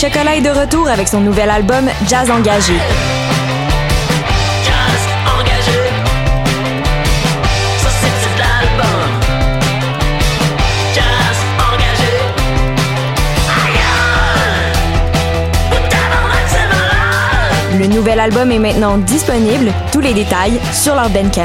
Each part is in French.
Chocolat est de retour avec son nouvel album Jazz Engagé. Le nouvel album est maintenant disponible. Tous les détails sur leur Bandcamp.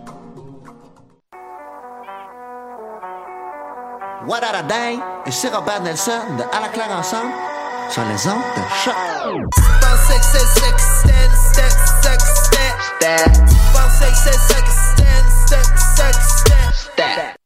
What a Day et c'est Robert Nelson de À la claire ensemble sur les ondes de choc. Stat.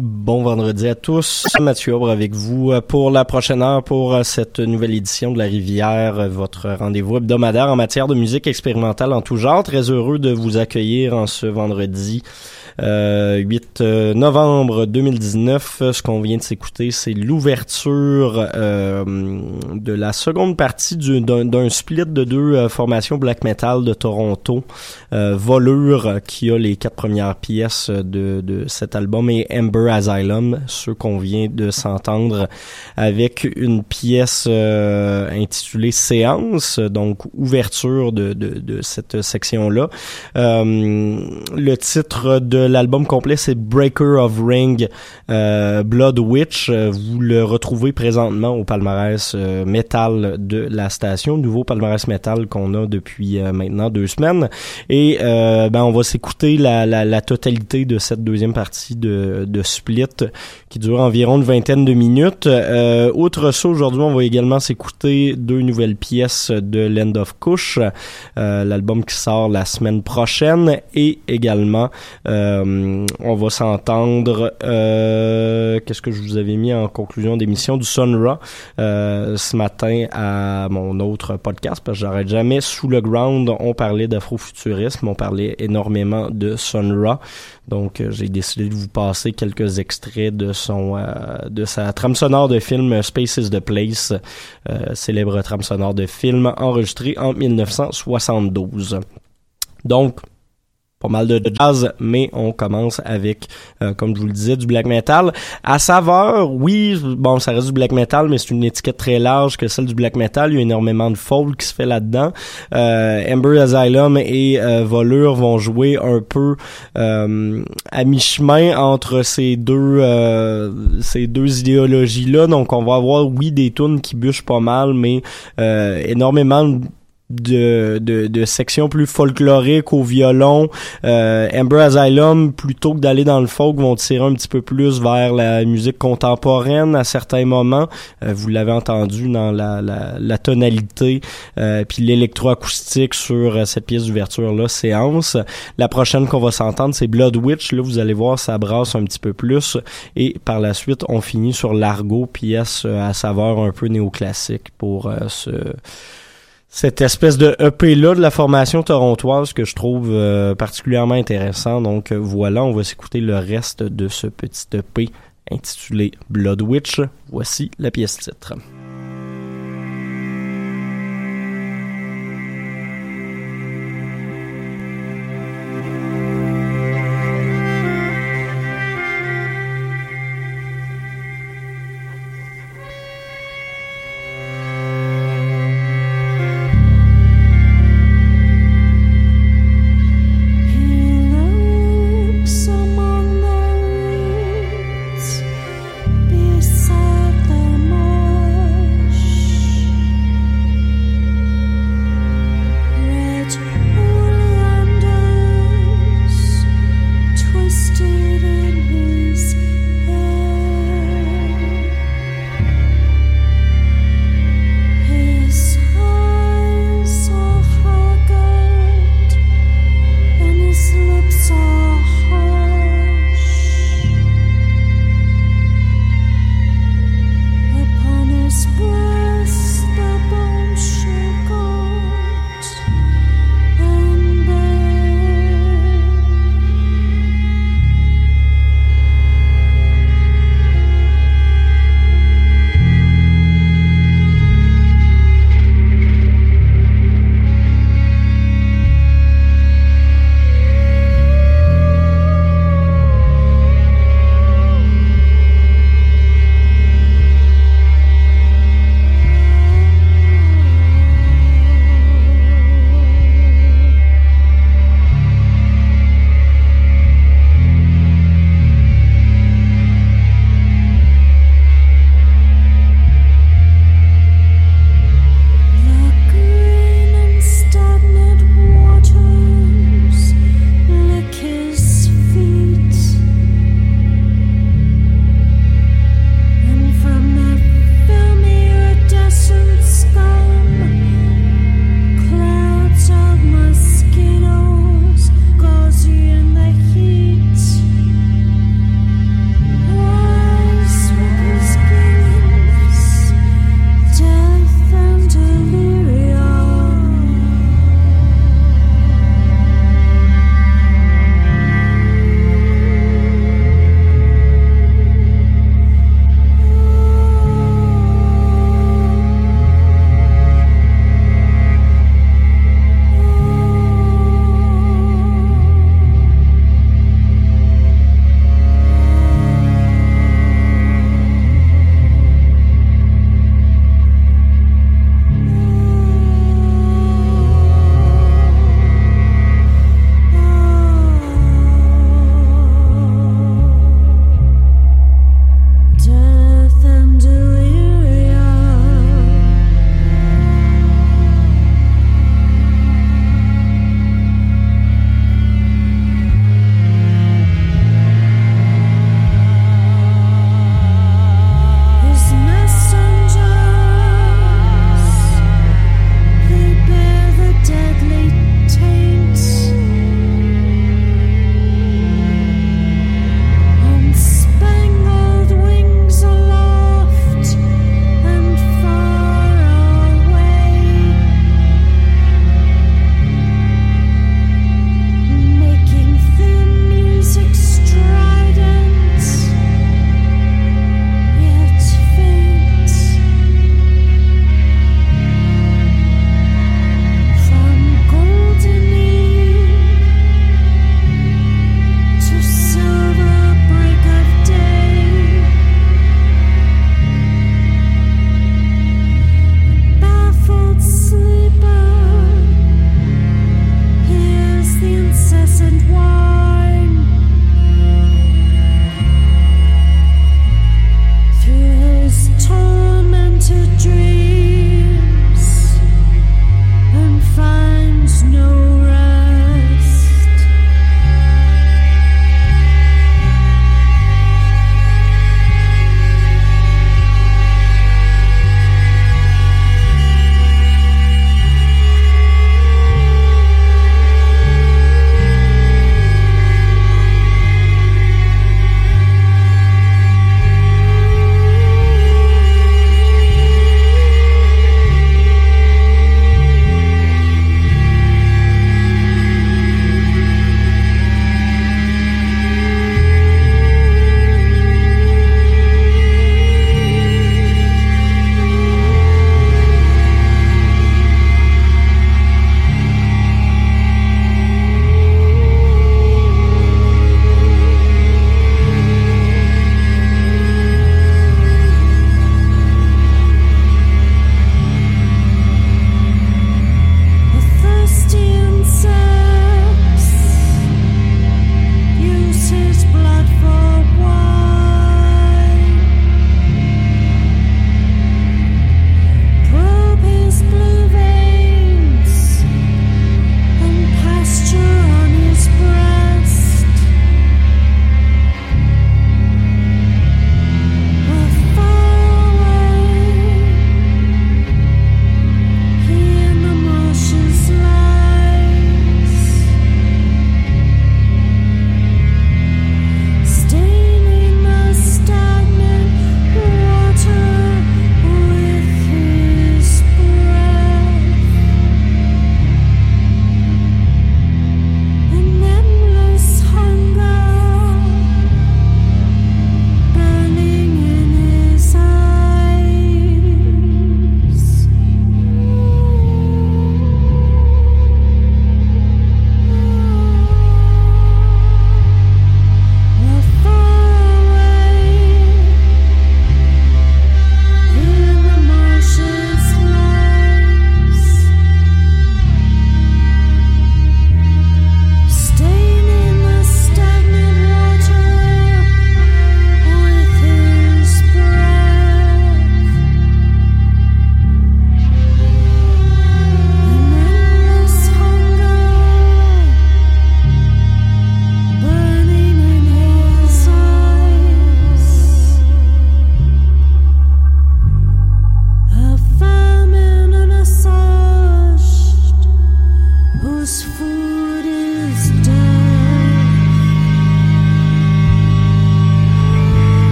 Bon vendredi à tous. Mathieu Aubre avec vous euh, pour la prochaine heure pour euh, cette nouvelle édition de La Rivière, euh, votre rendez-vous hebdomadaire en matière de musique expérimentale en tout genre. Très heureux de vous accueillir en ce vendredi 8 novembre 2019. Ce qu'on vient de s'écouter, c'est l'ouverture euh, de la seconde partie du- d'un split de deux euh, formations black metal de Toronto. Euh, Volure, qui a les quatre premières pièces de, de cet album, et Ember Asylum, ceux qu'on vient de s'entendre avec une pièce euh, intitulée Séance, donc ouverture de, de, de cette section-là. Euh, le titre de l'album complet, c'est Breaker of Ring euh, Blood Witch. Euh, Vous le retrouvez présentement au palmarès euh, métal de la station, nouveau palmarès métal qu'on a depuis euh, maintenant deux semaines. Et euh, ben on va s'écouter la, la, la totalité de cette deuxième partie de, de Split qui dure environ une vingtaine de minutes. Euh, outre ça, aujourd'hui, on va également s'écouter deux nouvelles pièces de Land of Kush, l'album qui sort la semaine prochaine, et également euh, on va s'entendre euh, qu'est-ce que je vous avais mis en conclusion d'émission du Sun Ra euh, ce matin à mon autre podcast parce que j'arrête jamais. Sous le ground on parlait d'afrofuturisme on parlait énormément de Sun Ra. Donc euh, j'ai décidé de vous passer quelques extraits de son euh, de sa trame sonore de film Space is the Place euh, célèbre trame sonore de film enregistré en 1972 donc pas mal de jazz, mais on commence avec, euh, comme je vous le disais, du black metal. À saveur, oui, bon, ça reste du black metal, mais c'est une étiquette très large que celle du black metal. Il y a énormément de folk qui se fait là-dedans. Euh, Ember Asylum et euh, Volure vont jouer un peu euh, à mi-chemin entre ces deux euh, ces deux idéologies-là. Donc, on va avoir, oui, des tunes qui bûchent pas mal, mais énormément de de, de, sections plus folkloriques au violon. Euh, Ember Asylum, plutôt que d'aller dans le folk, vont tirer un petit peu plus vers la musique contemporaine à certains moments. Euh, vous l'avez entendu dans la, la, la tonalité euh, puis l'électroacoustique sur euh, cette pièce d'ouverture-là, séance. La prochaine qu'on va s'entendre, c'est Blood Witch. Là, vous allez voir, ça brasse un petit peu plus. Et par la suite, on finit sur Largo, pièce euh, à saveur un peu néoclassique pour euh, ce cette espèce de EP-là de la formation torontoise que je trouve euh, particulièrement intéressant. Donc euh, voilà, on va s'écouter le reste de ce petit EP intitulé Blood Witch. Voici la pièce titre.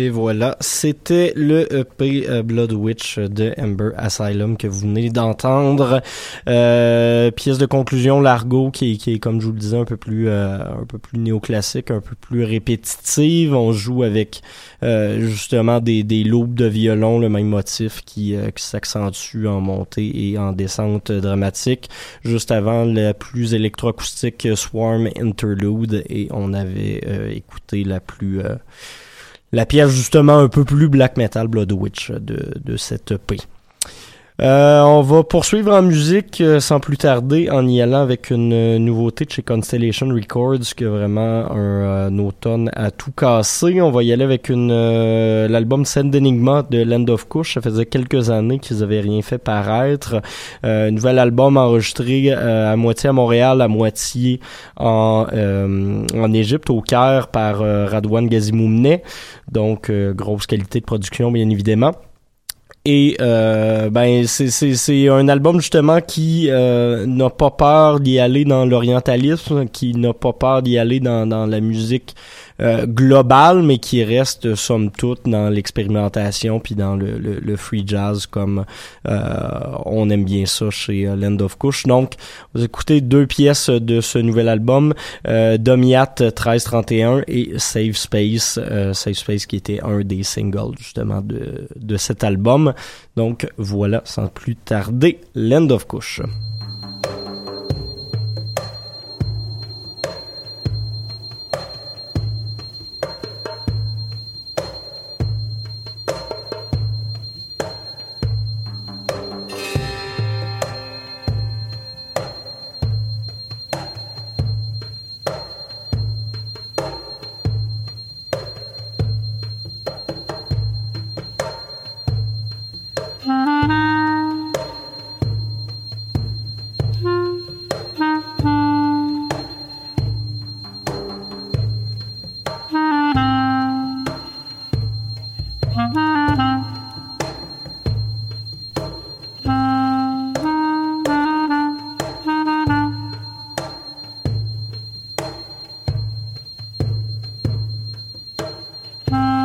Et voilà, c'était le EP euh, Blood Witch de Ember Asylum que vous venez d'entendre. Euh, pièce de conclusion, l'argot qui est, comme je vous le disais, un peu plus euh, un peu plus néoclassique, un peu plus répétitive. On joue avec justement des, des de violon, le même motif qui, qui s'accentue en montée et en descente dramatique. Juste avant la plus électroacoustique Swarm Interlude et on avait écouté la plus la pièce justement un peu plus black metal Blood Witch de, de cette EP. Euh, on va poursuivre en musique euh, sans plus tarder en y allant avec une euh, nouveauté de chez Constellation Records qui est vraiment un, un automne à tout casser. On va y aller avec une l'album Send Enigma de Land of Kush. Ça faisait quelques années qu'ils avaient rien fait paraître. un nouvel album enregistré à moitié à Montréal, à moitié en en Égypte au Caire par Radwan Gazimoumne. Donc grosse qualité de production bien évidemment. Et euh, ben c'est un album justement qui euh, n'a pas peur d'y aller dans l'orientalisme, qui n'a pas peur d'y aller dans dans la musique euh, globale, mais qui reste somme toute dans l'expérimentation puis dans le, le, le, free jazz comme euh, on aime bien ça chez euh, Land of Kush. Donc, vous écoutez deux pièces de ce nouvel album, Domiat 1331 et Save Space, Save Space qui était un des singles justement de, de cet album. Donc voilà, sans plus tarder, Land of Kush. Bye.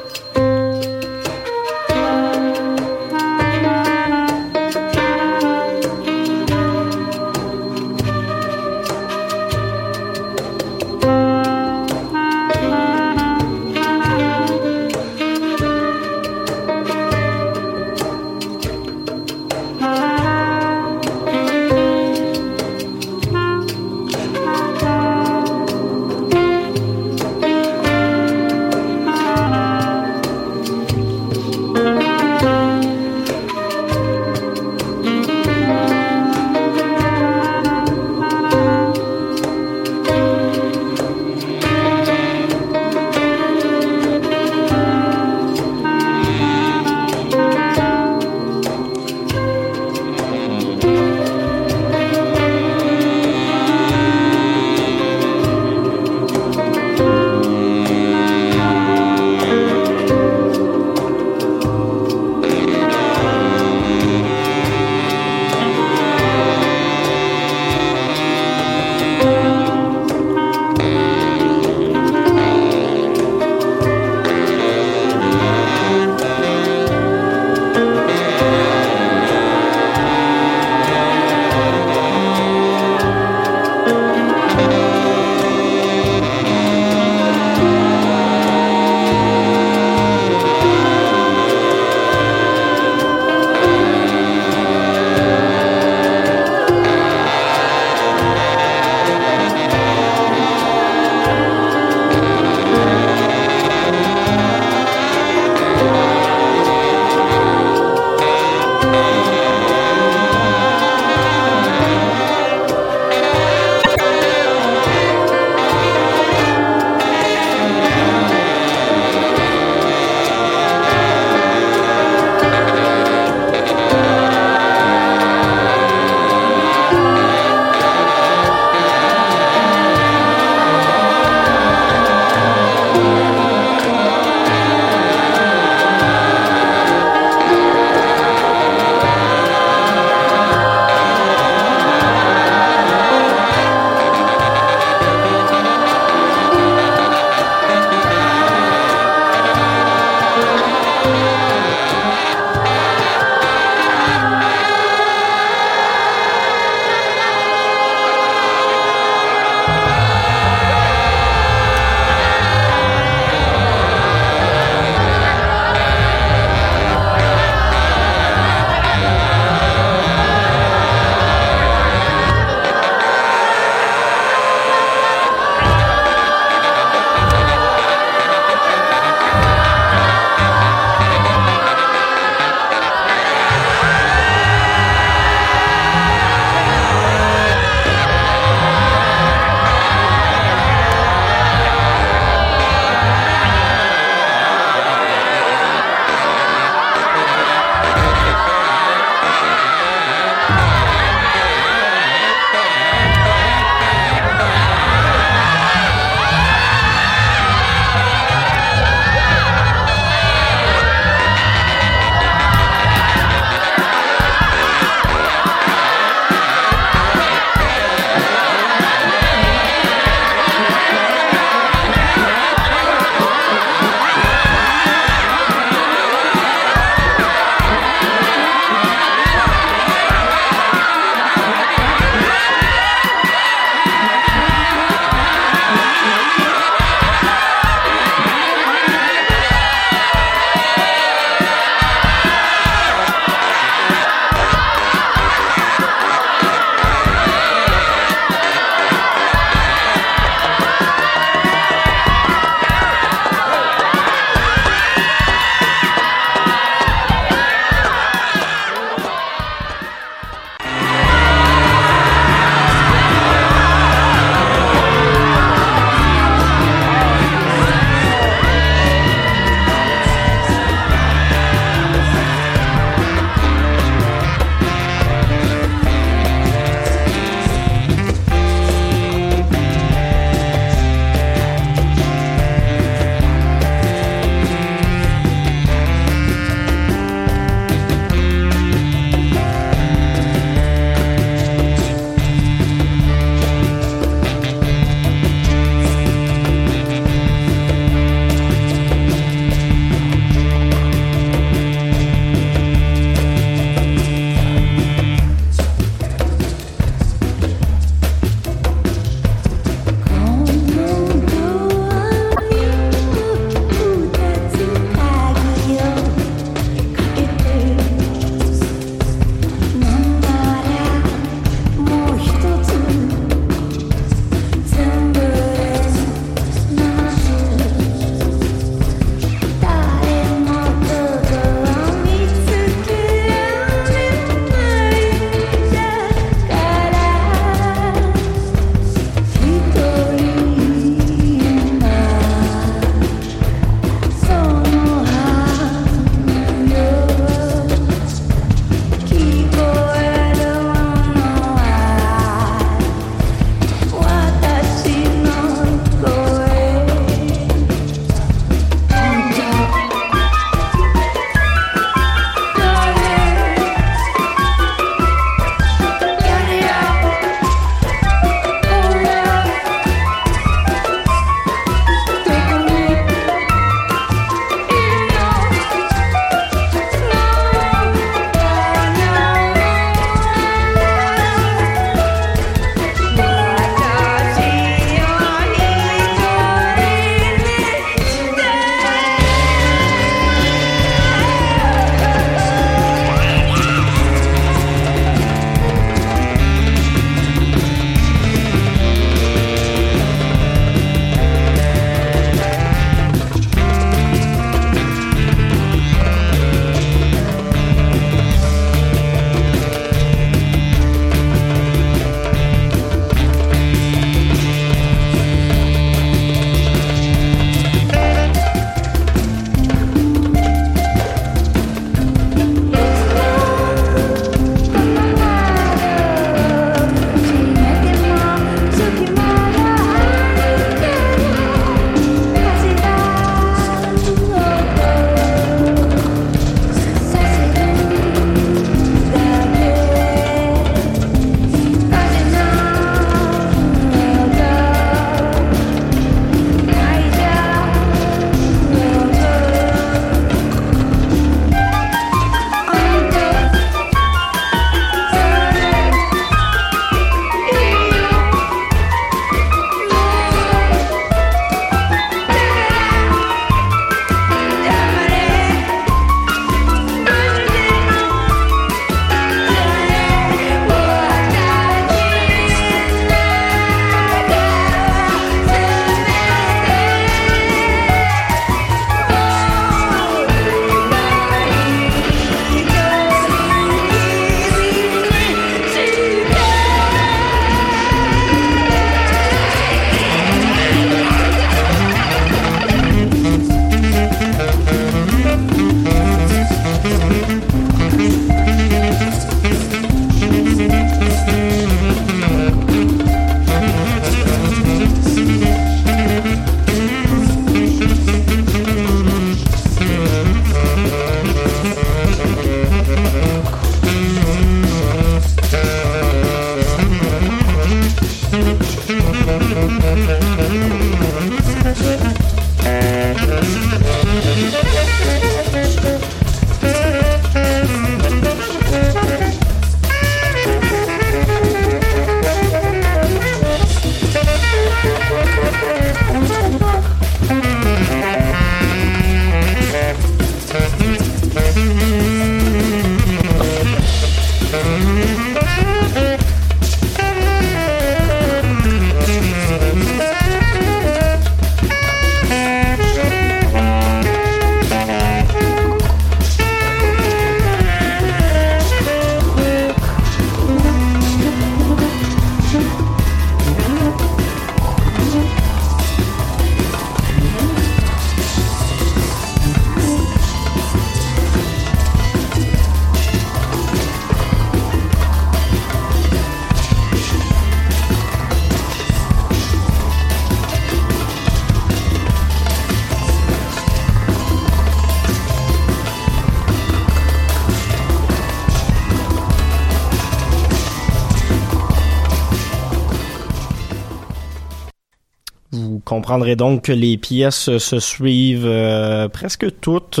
Comprendrez donc que les pièces se suivent euh, presque toutes,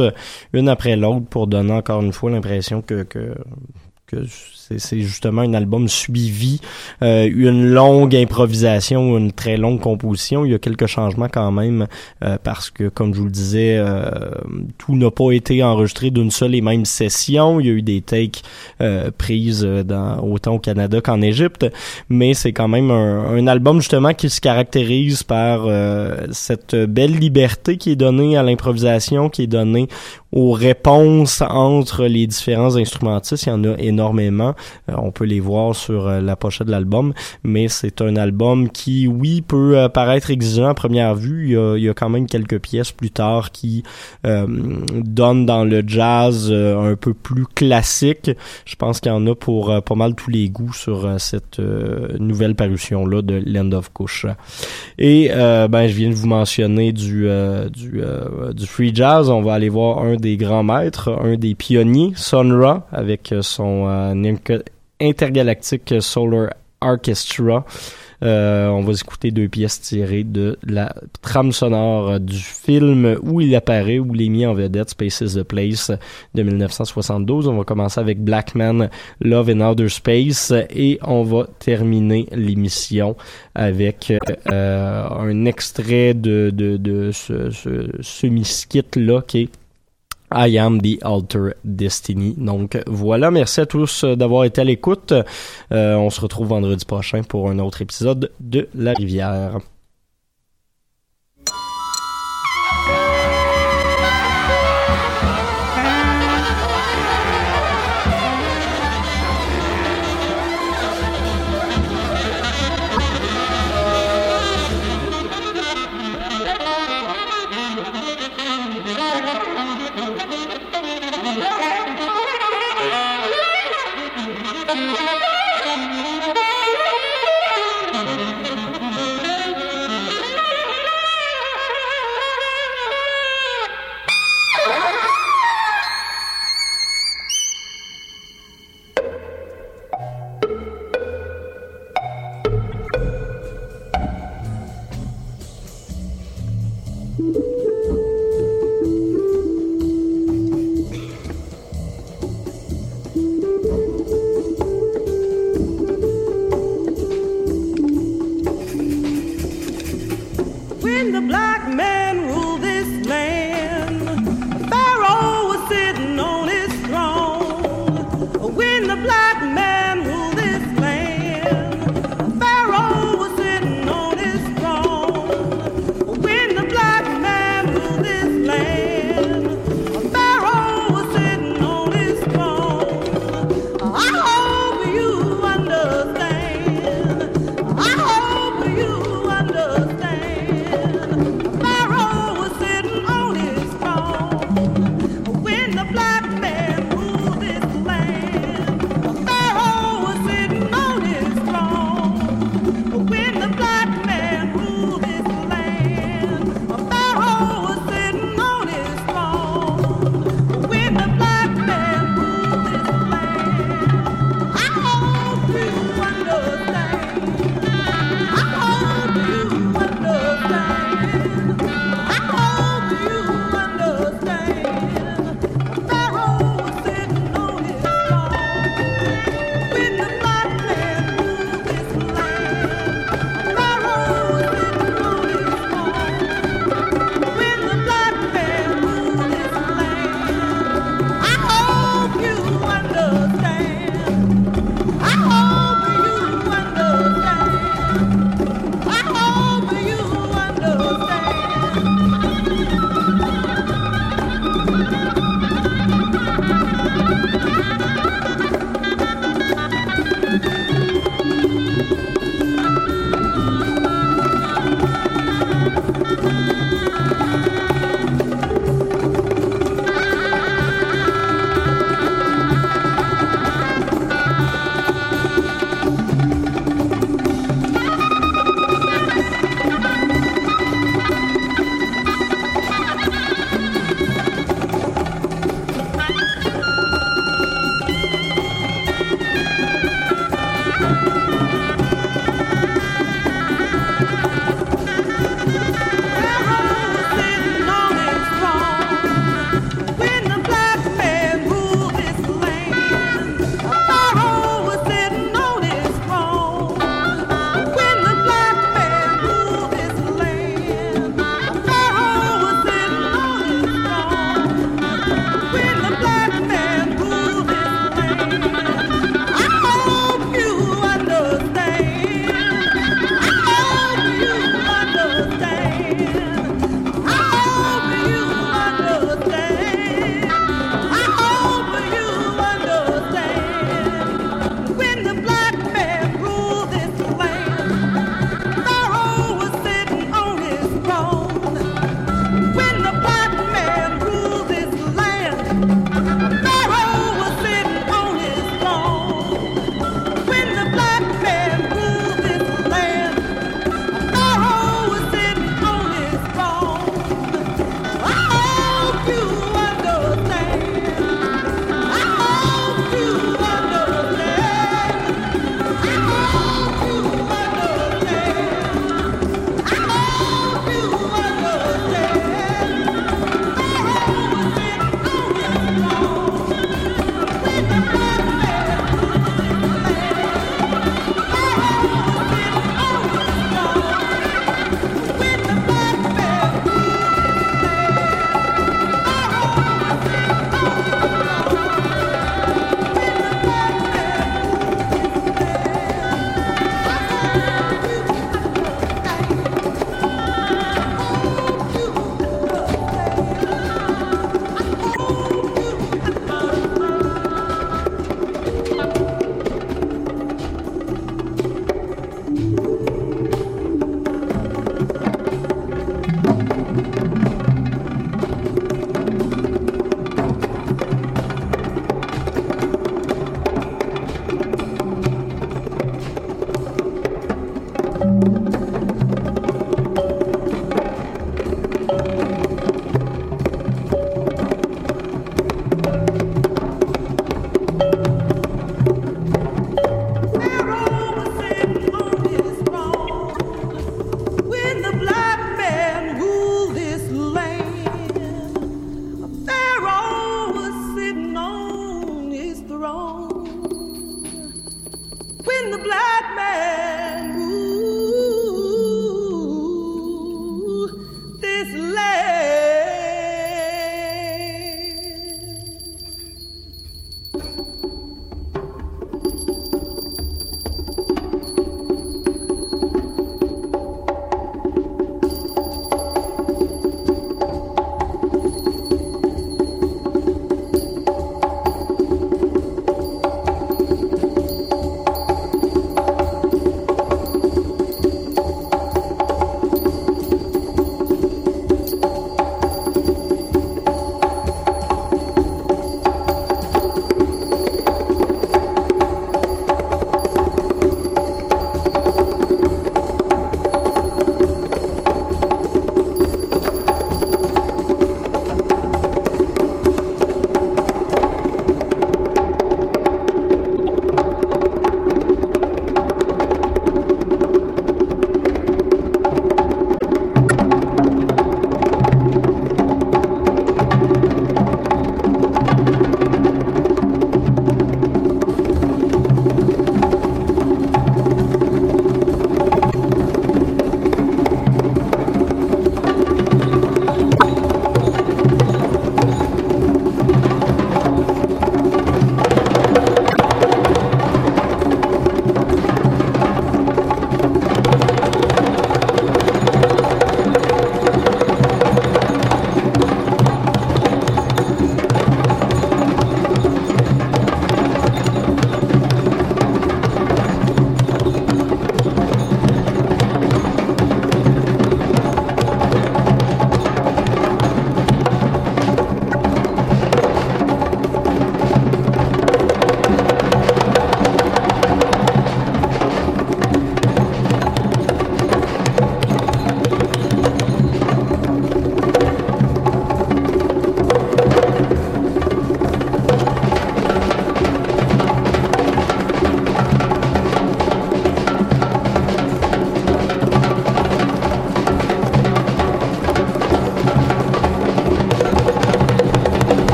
une après l'autre, pour donner encore une fois l'impression que c'est justement un album suivi, euh, une longue improvisation une très longue composition. Il y a quelques changements quand même euh, parce que, comme je vous le disais, euh, tout n'a pas été enregistré d'une seule et même session. Il y a eu des takes euh, prises dans, autant au Canada qu'en Égypte, mais c'est quand même un, un album justement qui se caractérise par euh, cette belle liberté qui est donnée à l'improvisation, qui est donnée aux réponses entre les différents instrumentistes. Il y en a énormément. Euh, on peut les voir sur euh, la pochette de l'album, mais c'est un album qui, oui, peut euh, paraître exigeant à première vue. Il y, a, il y a quand même quelques pièces plus tard qui donnent dans le jazz un peu plus classique. Je pense qu'il y en a pour pas mal tous les goûts sur cette nouvelle parution-là de Land of Kush. Et ben, je viens de vous mentionner du, du, du free jazz. On va aller voir un des grands maîtres, un des pionniers, Sun Ra, avec euh, son euh, intergalactique Solar Orchestra. Euh, on va écouter deux pièces tirées de la trame sonore euh, du film où il apparaît, où il est mis en vedette, Space is the Place de 1972. On va commencer avec Black Man, Love in Outer Space et on va terminer l'émission avec un extrait de ce, ce semi-skit-là qui est I am the alter destiny. Donc voilà, merci à tous euh, d'avoir été à l'écoute. Euh, on se retrouve vendredi prochain pour un autre épisode de La Rivière.